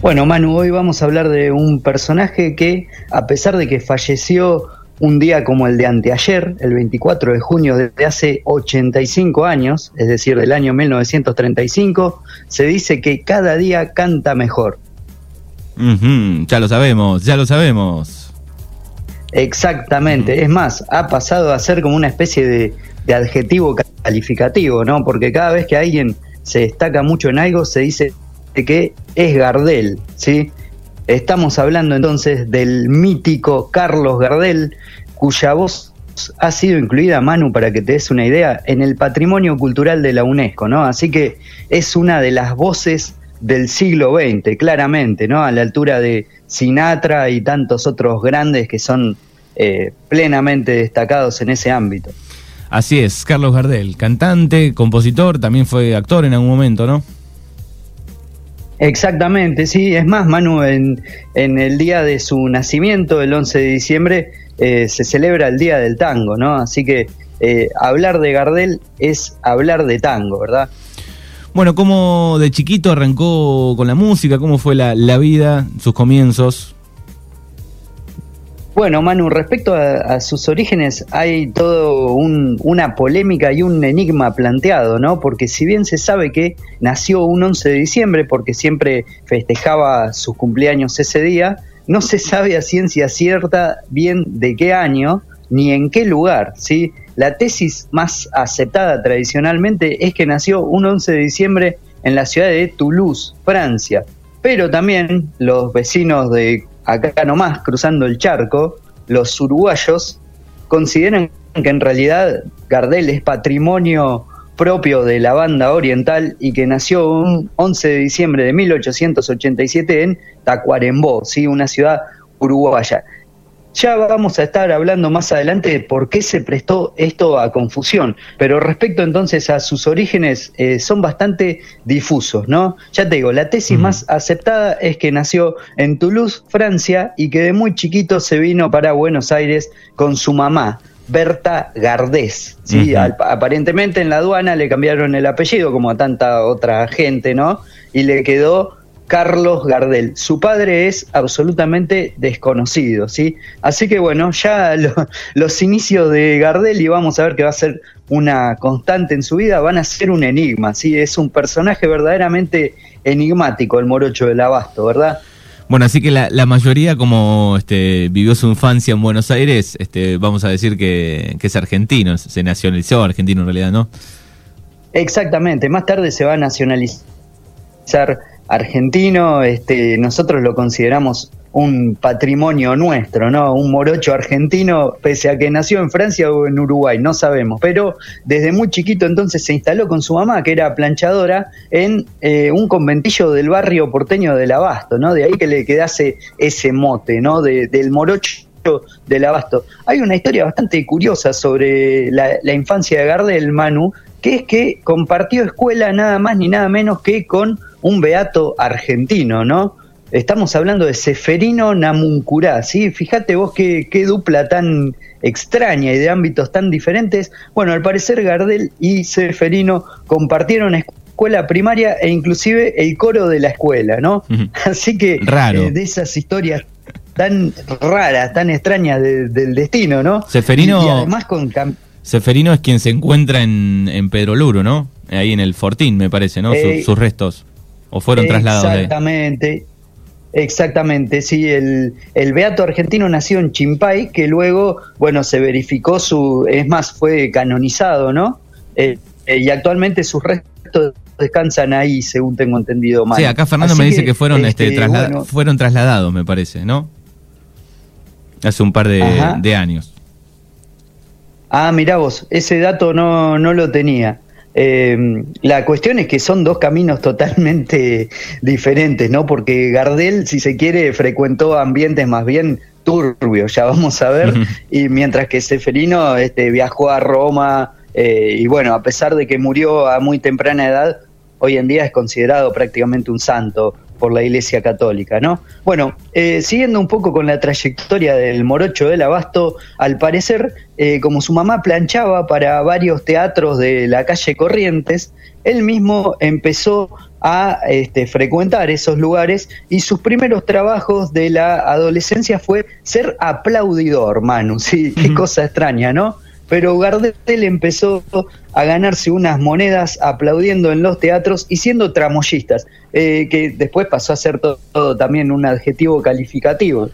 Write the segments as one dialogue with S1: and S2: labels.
S1: Bueno, Manu, hoy vamos a hablar de un personaje que, a pesar de que falleció un día como el de anteayer, el 24 de junio de hace 85 años, es decir, del año 1935, se dice que cada día canta mejor.
S2: ya lo sabemos, ya lo sabemos.
S1: Exactamente, es más, ha pasado a ser como una especie de, de adjetivo calificativo, ¿no? Porque cada vez que alguien se destaca mucho en algo, se dice que es Gardel, ¿sí? Estamos hablando entonces del mítico Carlos Gardel, cuya voz ha sido incluida, Manu, para que te des una idea, en el patrimonio cultural de la UNESCO, ¿no? Así que es una de las voces del siglo XX, claramente, ¿no? A la altura de Sinatra y tantos otros grandes que son eh, plenamente destacados en ese ámbito.
S2: Así es, Carlos Gardel, cantante, compositor, también fue actor en algún momento, ¿no?
S1: Exactamente, sí. Es más, Manu, en, el día de su nacimiento, el 11 de diciembre, eh, se celebra el Día del Tango, ¿no? Así que eh, hablar de Gardel es hablar de tango, ¿verdad?
S2: Bueno, ¿cómo de chiquito arrancó con la música? ¿Cómo fue la, la vida, sus comienzos?
S1: Bueno, Manu, respecto a, sus orígenes hay todo una polémica y un enigma planteado, ¿no? Porque si bien se sabe que nació un 11 de diciembre, porque siempre festejaba sus cumpleaños ese día, no se sabe a ciencia cierta bien de qué año ni en qué lugar, ¿sí? La tesis más aceptada tradicionalmente es que nació un 11 de diciembre en la ciudad de Toulouse, Francia, pero también los vecinos de acá nomás, cruzando el charco, los uruguayos consideran que en realidad Gardel es patrimonio propio de la banda oriental y que nació un 11 de diciembre de 1887 en Tacuarembó, ¿sí? una ciudad uruguaya. Ya vamos a estar hablando más adelante de por qué se prestó esto a confusión, pero respecto entonces a sus orígenes eh, son bastante difusos, ¿no? Ya te digo, la tesis más aceptada es que nació en Toulouse, Francia, y que de muy chiquito se vino para Buenos Aires con su mamá, Berta Gardés. ¿sí? aparentemente en la aduana le cambiaron el apellido, como a tanta otra gente, ¿no? Y le quedó Carlos Gardel. Su padre es absolutamente desconocido, ¿sí? Así que bueno, ya los inicios de Gardel, y vamos a ver que va a ser una constante en su vida, van a ser un enigma, ¿sí? Es un personaje verdaderamente enigmático, el morocho del abasto, ¿verdad?
S2: Bueno, así que la, mayoría, como este, vivió su infancia en Buenos Aires, este, vamos a decir que, que es argentino, se nacionalizó argentino en realidad, ¿no?
S1: Exactamente, más tarde se va a nacionalizar argentino, este, nosotros lo consideramos un patrimonio nuestro, ¿no? Un morocho argentino, pese a que nació en Francia o en Uruguay, no sabemos. Pero desde muy chiquito entonces se instaló con su mamá, que era planchadora, en eh, un conventillo del barrio porteño del Abasto, ¿no? De ahí que le quedase ese mote, ¿no? del morocho del Abasto. Hay una historia bastante curiosa sobre la, la infancia de Gardel, Manu, que es que compartió escuela nada más ni nada menos que con un beato argentino, ¿no? Estamos hablando de Seferino Namuncurá, ¿sí? Fíjate vos qué, qué, dupla tan extraña y de ámbitos tan diferentes. Bueno, al parecer Gardel y Seferino compartieron escuela primaria e inclusive el coro de la escuela, ¿no? Así que
S2: Raro.
S1: Eh, de esas historias tan raras, tan extrañas del destino, ¿no?
S2: Seferino, y, además con... Seferino es quien se encuentra en, en Pedro Luro, ¿no? Ahí en el Fortín, me parece, ¿no? Eh, sus restos. ¿O fueron trasladados?
S1: Exactamente. Exactamente, sí, el, el, Beato argentino nació en Chimpay, que luego, bueno, se verificó su, es más, fue canonizado, ¿no? Eh, eh, y actualmente sus restos descansan ahí, según tengo entendido mal.
S2: Sí, acá Fernando me dice que, fueron, este, este fueron trasladados, me parece, ¿no? Hace un par de, de años.
S1: Ah, mirá vos, ese dato no, no lo tenía. Eh, la cuestión es que son dos caminos totalmente diferentes, ¿no? Porque Gardel, si se quiere, frecuentó ambientes más bien turbios, ya vamos a ver, y mientras que Seferino este, viajó a Roma, eh, y bueno, a pesar de que murió a muy temprana edad, hoy en día es considerado prácticamente un santo por la Iglesia Católica, ¿no? Bueno, eh, siguiendo un poco con la trayectoria del morocho del abasto, al parecer, eh, como su mamá planchaba para varios teatros de la calle Corrientes, él mismo empezó a este, frecuentar esos lugares y sus primeros trabajos de la adolescencia fue ser aplaudidor, Manu, sí, qué cosa extraña, ¿no? Pero Gardel empezó a ganarse unas monedas aplaudiendo en los teatros y siendo tramoyistas, eh, que después pasó a ser todo, también un adjetivo calificativo.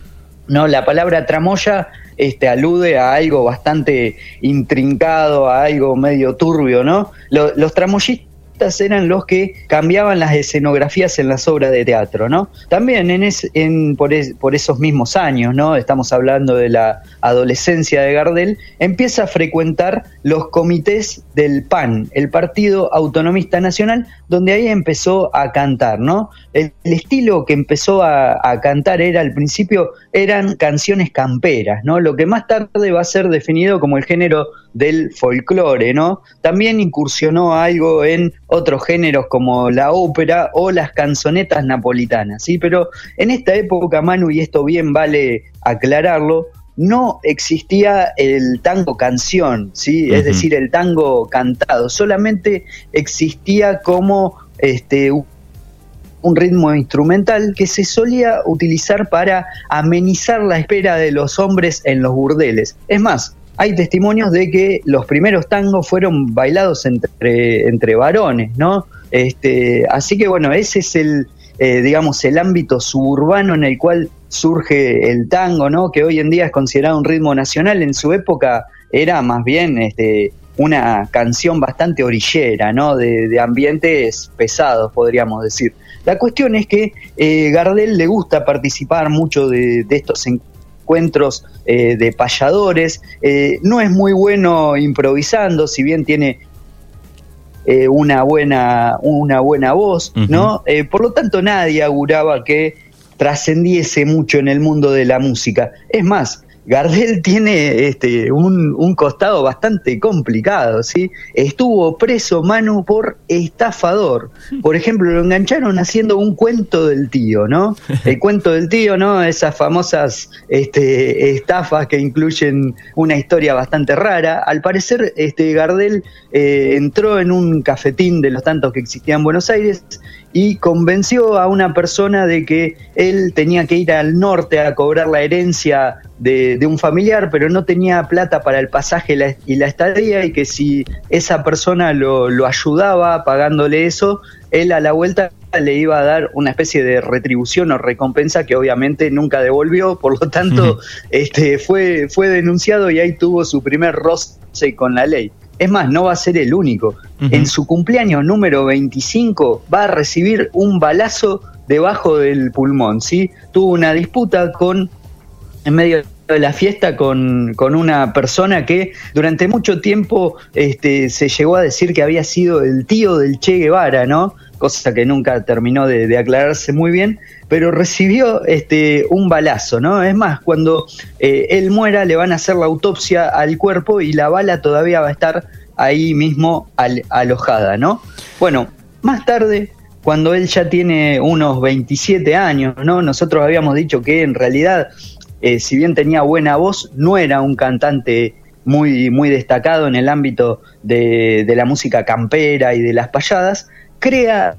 S1: No, la palabra tramoya este, alude a algo bastante intrincado, a algo medio turbio, ¿no? los tramoyistas eran los que cambiaban las escenografías en las obras de teatro, ¿no? También en, en por, por, esos mismos años, ¿no? Estamos hablando de la adolescencia de Gardel, empieza a frecuentar los comités del PAN, el Partido Autonomista Nacional, donde ahí empezó a cantar, ¿no? El, estilo que empezó a, a, cantar era al principio eran canciones camperas, ¿no? Lo que más tarde va a ser definido como el género del folclore, ¿no? También incursionó algo en otros géneros como la ópera o las canzonetas napolitanas, ¿sí? Pero en esta época, Manu, y esto bien vale aclararlo, no existía el tango canción, ¿sí? Es decir, el tango cantado, solamente existía como este un ritmo instrumental que se solía utilizar para amenizar la espera de los hombres en los burdeles. Es más, hay testimonios de que los primeros tangos fueron bailados entre, entre varones, ¿no? Este, así que bueno, ese es el, eh, digamos, el ámbito suburbano en el cual surge el tango, ¿no? Que hoy en día es considerado un ritmo nacional. En su época era más bien este, una canción bastante orillera, ¿no? De, ambientes pesados, podríamos decir. La cuestión es que eh, Gardel le gusta participar mucho de, de estos encuentros eh, de payadores. Eh, no es muy bueno improvisando, si bien tiene eh, una, buena, una buena voz, ¿no? por lo tanto, nadie auguraba que trascendiese mucho en el mundo de la música. Es más, Gardel tiene este, un, costado bastante complicado, ¿sí? Estuvo preso Manu por estafador. Por ejemplo, lo engancharon haciendo un cuento del tío, ¿no? El cuento del tío, ¿no? Esas famosas este, estafas que incluyen una historia bastante rara. Al parecer, este, Gardel eh, entró en un cafetín de los tantos que existían en Buenos Aires y convenció a una persona de que él tenía que ir al norte a cobrar la herencia de, un familiar, pero no tenía plata para el pasaje y la estadía y que si esa persona lo, ayudaba pagándole eso, él a la vuelta le iba a dar una especie de retribución o recompensa que obviamente nunca devolvió, por lo tanto este, fue, fue denunciado y ahí tuvo su primer roce con la ley. Es más, no va a ser el único. En su cumpleaños número 25 va a recibir un balazo debajo del pulmón, ¿sí? Tuvo una disputa con, en medio de la fiesta con, con una persona que durante mucho tiempo este, se llegó a decir que había sido el tío del Che Guevara, ¿no? Cosa que nunca terminó de, aclararse muy bien, pero recibió este, un balazo, ¿no? Es más, cuando eh, él muera le van a hacer la autopsia al cuerpo y la bala todavía va a estar ahí mismo alojada, ¿no? Bueno, más tarde, cuando él ya tiene unos 27 años, ¿no? Nosotros habíamos dicho que en realidad, eh, si bien tenía buena voz, no era un cantante muy, muy destacado en el ámbito de, de la música campera y de las payadas, crea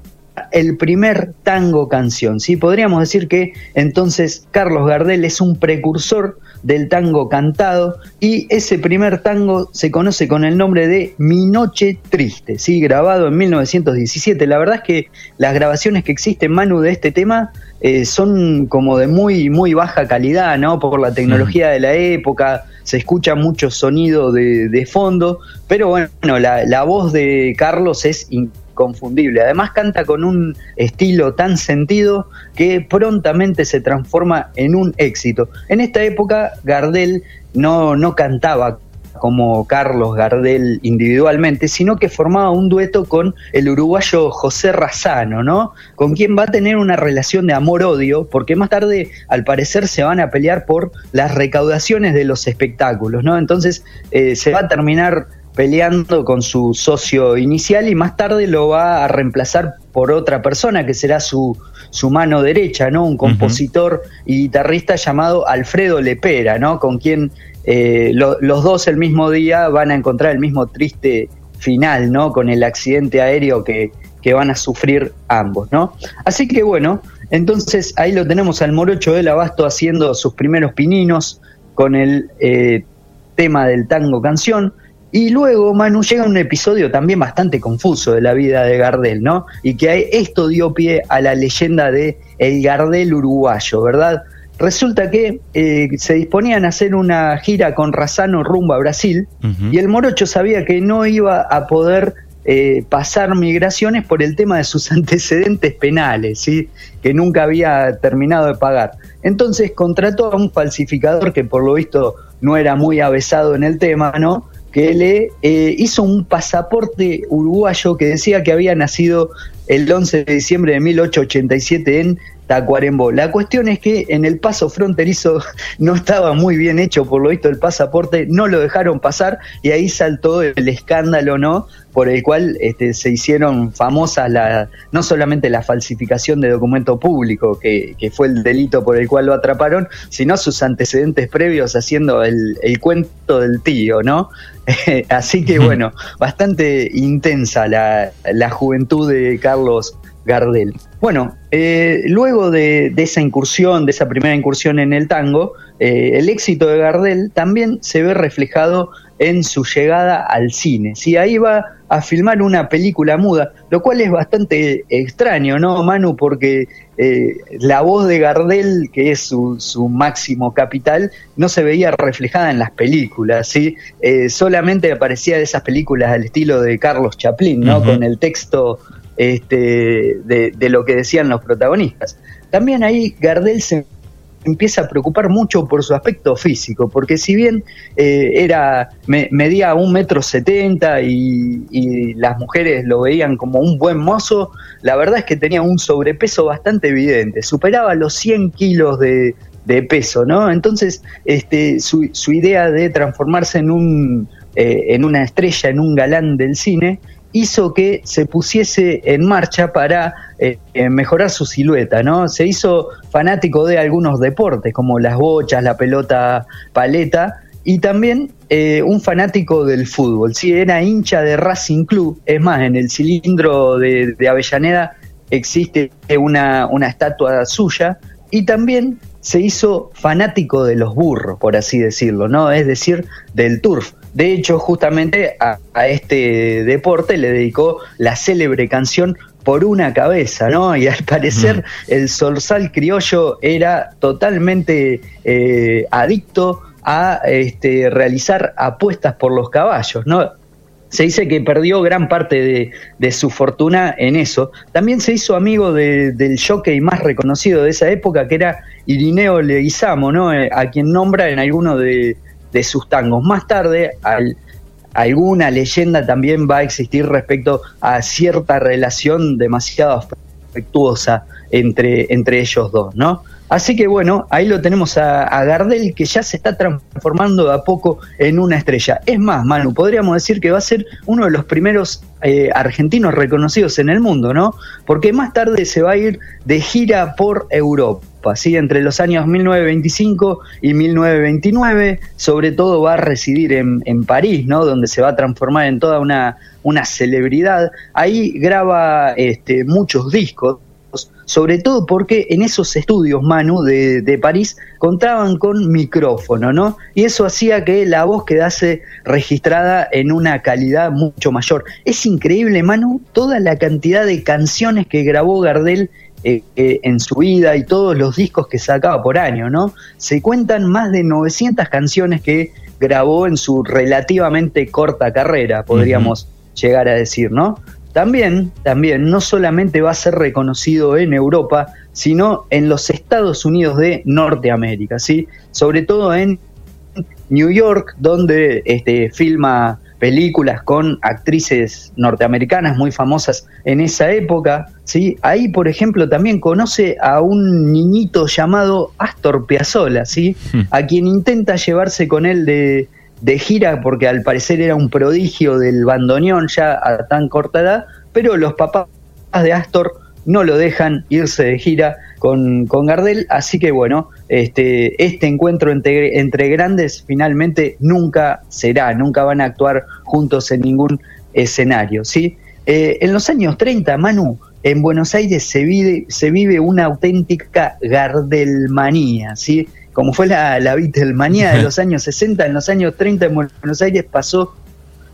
S1: el primer tango canción. ¿sí? Podríamos decir que entonces Carlos Gardel es un precursor del tango cantado y ese primer tango se conoce con el nombre de Mi Noche Triste, ¿sí? grabado en 1917. La verdad es que las grabaciones que existen, Manu, de este tema eh, son como de muy, muy baja calidad, ¿no? Por la tecnología de la época, se escucha mucho sonido de, fondo, pero bueno, la, la voz de Carlos es confundible. Además canta con un estilo tan sentido que prontamente se transforma en un éxito. En esta época Gardel no, no cantaba como Carlos Gardel individualmente, sino que formaba un dueto con el uruguayo José Razano, ¿no? Con quien va a tener una relación de amor-odio, porque más tarde, al parecer, se van a pelear por las recaudaciones de los espectáculos, ¿no? Entonces eh, se va a terminar peleando con su socio inicial y más tarde lo va a reemplazar por otra persona que será su, su mano derecha, ¿no? Un compositor y guitarrista llamado Alfredo Lepera, ¿no? Con quien eh, los dos el mismo día van a encontrar el mismo triste final, ¿no? Con el accidente aéreo que, que van a sufrir ambos, ¿no? Así que bueno, entonces ahí lo tenemos al Morocho del Abasto haciendo sus primeros pininos con el eh, tema del tango canción. Y luego, Manu, llega un episodio también bastante confuso de la vida de Gardel, ¿no? Y que esto dio pie a la leyenda de el Gardel uruguayo, ¿verdad? Resulta que eh, se disponían a hacer una gira con Razano rumbo a Brasil y el Morocho sabía que no iba a poder eh, pasar migraciones por el tema de sus antecedentes penales, ¿sí? que nunca había terminado de pagar. Entonces contrató a un falsificador que por lo visto no era muy avesado en el tema, ¿no? Que le eh, hizo un pasaporte uruguayo que decía que había nacido el 11 de diciembre de 1887 en Tacuarembó. La cuestión es que en el paso fronterizo no estaba muy bien hecho, por lo visto el pasaporte no lo dejaron pasar y ahí saltó el escándalo, ¿no? Por el cual este, se hicieron famosas la, no solamente la falsificación de documento público, que, que, fue el delito por el cual lo atraparon, sino sus antecedentes previos haciendo el, el cuento del tío, ¿no? Así que bueno, bastante intensa la, la juventud de Carlos Gardel. Bueno, eh, luego de, esa incursión, de esa primera incursión en el tango, eh, el éxito de Gardel también se ve reflejado en su llegada al cine. Si ahí va a filmar una película muda, lo cual es bastante extraño, ¿no, Manu? Porque eh, la voz de Gardel, que es su, su, máximo capital, no se veía reflejada en las películas, ¿sí? solamente aparecía de esas películas al estilo de Carlos Chaplin, ¿no? Con el texto este, de, lo que decían los protagonistas. También ahí Gardel se empieza a preocupar mucho por su aspecto físico, porque si bien eh, era medía un metro setenta y, las mujeres lo veían como un buen mozo, la verdad es que tenía un sobrepeso bastante evidente, superaba los 100 kilos de, peso, ¿no? Entonces, este, su, idea de transformarse en un eh, en una estrella, en un galán del cine, hizo que se pusiese en marcha para eh, eh, mejorar su silueta, ¿no? Se hizo fanático de algunos deportes, como las bochas, la pelota paleta, y también eh, un fanático del fútbol. Sí, era hincha de Racing Club. Es más, en el cilindro de, Avellaneda existe una, una estatua suya. Y también se hizo fanático de los burros, por así decirlo, ¿no? Es decir, del turf. De hecho, justamente a, este deporte le dedicó la célebre canción por una cabeza, ¿no? Y al parecer el zorzal criollo era totalmente eh, adicto a este, realizar apuestas por los caballos, ¿no? Se dice que perdió gran parte de, su fortuna en eso. También se hizo amigo del jockey más reconocido de esa época, que era Irineo Leguizamo, ¿no? Eh, a quien nombra en alguno de, de sus tangos. Más tarde, alguna leyenda también va a existir respecto a cierta relación demasiado afectuosa entre, entre ellos dos, ¿no? Así que bueno, ahí lo tenemos a, Gardel que ya se está transformando de a poco en una estrella. Es más, Manu, podríamos decir que va a ser uno de los primeros eh, argentinos reconocidos en el mundo, ¿no? Porque más tarde se va a ir de gira por Europa. ¿Sí? entre los años 1925 y 1929, sobre todo va a residir en, París, ¿no? donde se va a transformar en toda una, una celebridad. Ahí graba este, muchos discos, sobre todo porque en esos estudios, Manu, de, París, contaban con micrófono, ¿no? Y eso hacía que la voz quedase registrada en una calidad mucho mayor. Es increíble, Manu, toda la cantidad de canciones que grabó Gardel eh, eh, en su vida y todos los discos que sacaba por año, ¿no? Se cuentan más de 900 canciones que grabó en su relativamente corta carrera, podríamos llegar a decir, ¿no? También, también, no solamente va a ser reconocido en Europa, sino en los Estados Unidos de Norteamérica, ¿sí? Sobre todo en New York, donde este, filma películas con actrices norteamericanas muy famosas en esa época, ¿sí? Ahí, por ejemplo, también conoce a un niñito llamado Astor Piazzolla, ¿sí? Hmm. A quien intenta llevarse con él de, de gira porque al parecer era un prodigio del bandoneón ya a tan corta edad, pero los papás de Astor no lo dejan irse de gira con, con Gardel, así que bueno, este, este encuentro entre, entre grandes finalmente nunca será, nunca van a actuar juntos en ningún escenario, ¿sí? Eh, en los años 30, Manu, en Buenos Aires se vive, se vive una auténtica Gardelmanía, ¿sí? Como fue la, la Beatlemanía de los años 60, en los años 30 en Buenos Aires pasó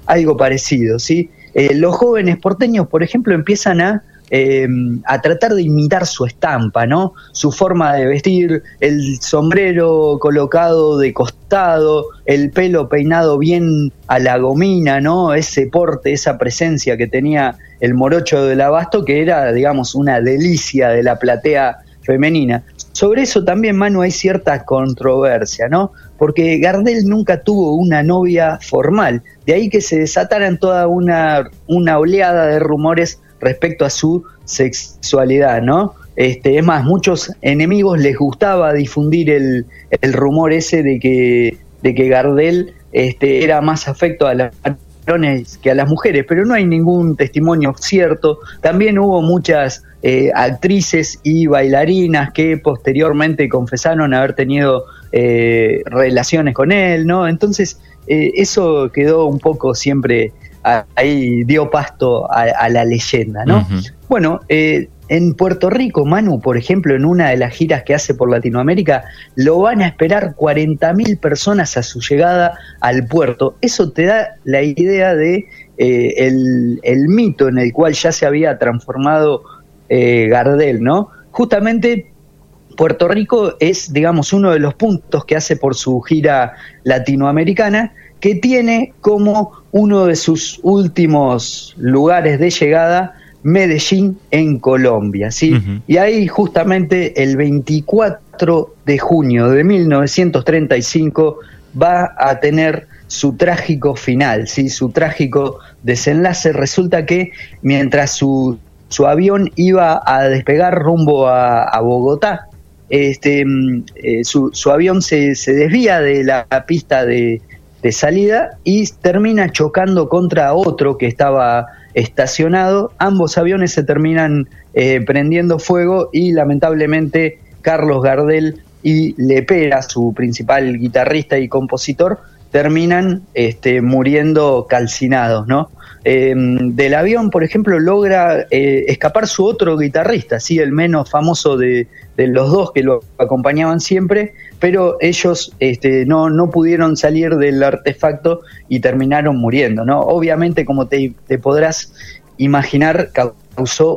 S1: algo parecido, ¿sí? Eh, los jóvenes porteños, por ejemplo, empiezan a, eh, a tratar de imitar su estampa, ¿no? Su forma de vestir, el sombrero colocado de costado, el pelo peinado bien a la gomina, ¿no? Ese porte, esa presencia que tenía el morocho del abasto, que era, digamos, una delicia de la platea femenina. Sobre eso también, Manu, hay cierta controversia, ¿no? Porque Gardel nunca tuvo una novia formal, de ahí que se desataran toda una, una oleada de rumores respecto a su sexualidad, ¿no? Este, es más, muchos enemigos les gustaba difundir el, el rumor ese de que, de que Gardel este, era más afecto a las que a las mujeres, pero no hay ningún testimonio cierto. También hubo muchas eh, actrices y bailarinas que posteriormente confesaron haber tenido eh, relaciones con él, ¿no? Entonces, eh, eso quedó un poco siempre ahí, dio pasto a, la leyenda, ¿no? Bueno, en Puerto Rico, Manu, por ejemplo, en una de las giras que hace por Latinoamérica, lo van a esperar 40.000 personas a su llegada al puerto. Eso te da la idea de el, el, mito en el cual ya se había transformado eh, Gardel, ¿no? Justamente Puerto Rico es, digamos, uno de los puntos que hace por su gira latinoamericana, que tiene como uno de sus últimos lugares de llegada Medellín en Colombia, ¿sí? Y ahí justamente el 24 de junio de 1935 va a tener su trágico final, ¿sí? Su trágico desenlace. Resulta que mientras su su avión iba a despegar rumbo a, Bogotá. Este, mm, eh, su, avión se, desvía de la pista de, salida y termina chocando contra otro que estaba estacionado. Ambos aviones se terminan eh, prendiendo fuego y lamentablemente Carlos Gardel y Lepera, su principal guitarrista y compositor, terminan este, muriendo calcinados, ¿no? Em, del avión, por ejemplo, logra eh, escapar su otro guitarrista, sí, el menos famoso de, los dos que lo acompañaban siempre, pero ellos este, no, no pudieron salir del artefacto y terminaron muriendo, ¿no? Obviamente, como te, te podrás imaginar,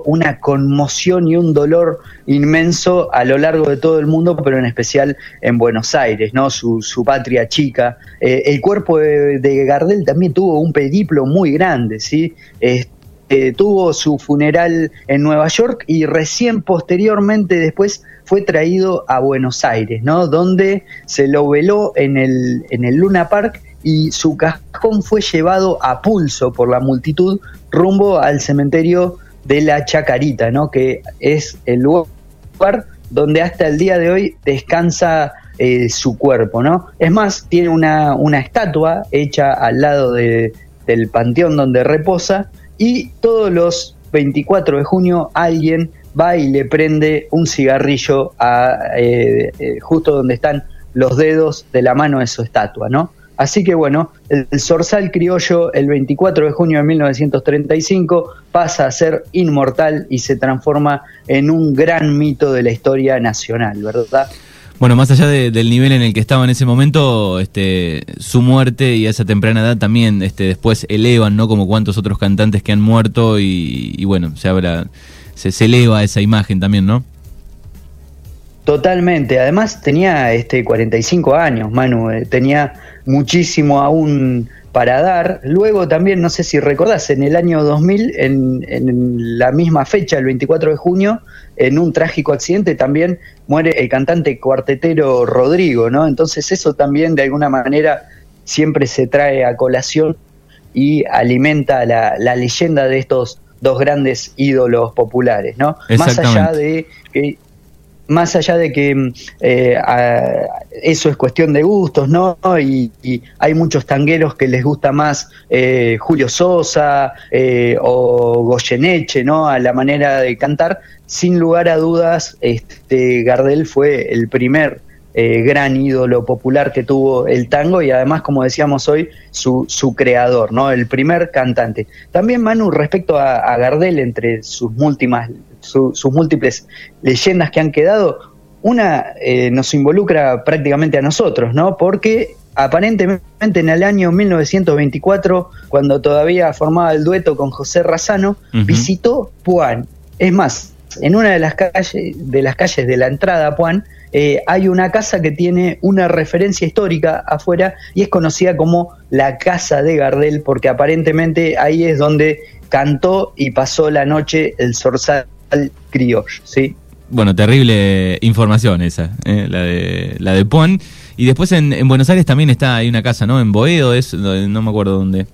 S1: una conmoción y un dolor inmenso a lo largo de todo el mundo, pero en especial en Buenos Aires, ¿no? Su, patria chica. Eh, el cuerpo de, Gardel también tuvo un periplo muy grande, ¿sí? Este, tuvo su funeral en Nueva York y recién posteriormente después fue traído a Buenos Aires, ¿no? Donde se lo veló en el, en el Luna Park y su cajón fue llevado a pulso por la multitud rumbo al cementerio de la Chacarita, ¿no? que es el lugar donde hasta el día de hoy descansa eh, su cuerpo. ¿no? Es más, tiene una, una estatua hecha al lado de, del panteón donde reposa y todos los 24 de junio alguien va y le prende un cigarrillo a, eh, eh, justo donde están los dedos de la mano de su estatua, ¿no? Así que bueno, el, Zorzal criollo el 24 de junio de 1935 pasa a ser inmortal y se transforma en un gran mito de la historia nacional, ¿verdad?
S2: Bueno, más allá del nivel en el que estaba en ese momento, este, su muerte y a esa temprana edad también este, después elevan, ¿no? Como cuantos otros cantantes que han muerto y, bueno, se habla, se, se eleva esa imagen también, ¿no?
S1: Totalmente. Además tenía este 45 años, Manu. Eh, tenía muchísimo aún para dar. Luego también, no sé si recordás, en el año 2000, en, en, la misma fecha, el 24 de junio, en un trágico accidente también muere el cantante cuartetero Rodrigo, ¿no? Entonces eso también de alguna manera siempre se trae a colación y alimenta la, la leyenda de estos dos grandes ídolos populares, ¿no? Más allá de que más allá de que mm, eh, eso es cuestión de gustos, ¿no? Y, hay muchos tangueros que les gusta más eh, Julio Sosa eh, o Goyeneche, ¿no? A la manera de cantar. Sin lugar a dudas, este, Gardel fue el primer gran ídolo popular que tuvo el tango y además, como decíamos hoy, su, su creador, ¿no? El primer cantante. También, Manu, respecto a, a Gardel, entre sus múltiples sus múltiples leyendas que han quedado, una eh, nos involucra prácticamente a nosotros, ¿no? Porque aparentemente en el año 1924, cuando todavía formaba el dueto con José Razano, visitó Puan. Es más, en una de las calles de, las calles de la entrada a Puan, eh, hay una casa que tiene una referencia histórica afuera y es conocida como la Casa de Gardel, porque aparentemente ahí es donde cantó y pasó la noche el zorzal criollo, ¿sí?
S2: Bueno, terrible información esa, ¿eh? la de la de Puan. Y después en, Buenos Aires también está, hay una casa, ¿no? En Boedo, es, no me acuerdo dónde.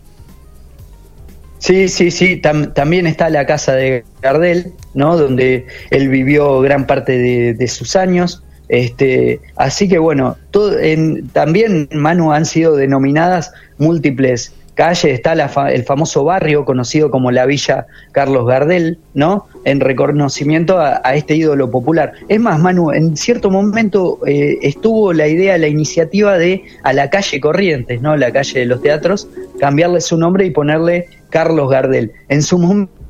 S1: Sí, sí, sí, también está la casa de Gardel, ¿no? Donde él vivió gran parte de, sus años. Este, así que bueno, todo, en, también Manu han sido denominadas múltiples calle está el famoso barrio conocido como la Villa Carlos Gardel, ¿no? En reconocimiento a, este ídolo popular. Es más, Manu, en cierto momento eh, estuvo la idea, la iniciativa de a la calle Corrientes, ¿no? La calle de los teatros, cambiarle su nombre y ponerle Carlos Gardel. En su momento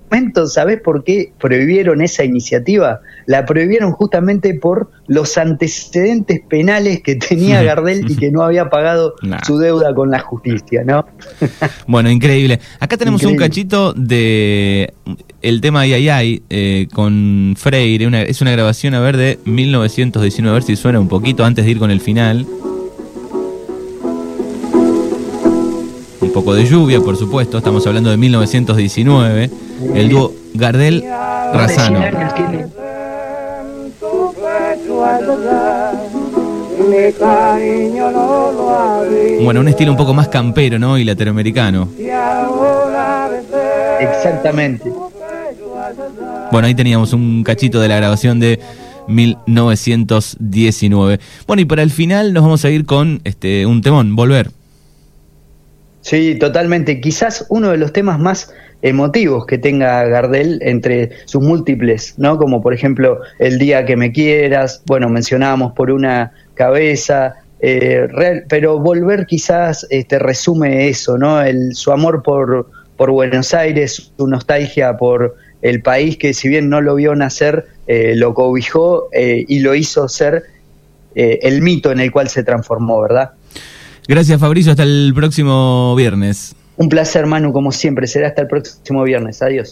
S1: ¿sabes por qué prohibieron esa iniciativa? La prohibieron justamente por los antecedentes penales que tenía Gardel y que no había pagado su deuda con la justicia, ¿no?
S2: bueno, increíble. Acá tenemos un cachito de el tema Ay Ay eh, con Freire, es una grabación, a ver, de 1919, a ver si suena un poquito antes de ir con el final. Un poco de lluvia, por supuesto, estamos hablando de 1919 el dúo Gardel Razano. Bueno, un estilo un poco más campero, ¿no? Y latinoamericano.
S1: Exactamente.
S2: Bueno, ahí teníamos un cachito de la grabación de 1919. Bueno, y para el final nos vamos a ir con este un temón, Volver.
S1: Sí, totalmente. Quizás uno de los temas más emotivos que tenga Gardel entre sus múltiples, ¿no? Como por ejemplo El día que me quieras, bueno, mencionábamos por una cabeza, eh, pero volver quizás este, resume eso, ¿no? El, su amor por, por Buenos Aires, su nostalgia por el país que si bien no lo vio nacer, eh, lo cobijó eh, y lo hizo ser el mito en el cual se transformó, ¿verdad?
S2: Gracias Fabricio, hasta el próximo viernes.
S1: Un placer, Manu, como siempre. Será hasta el próximo viernes. Adiós.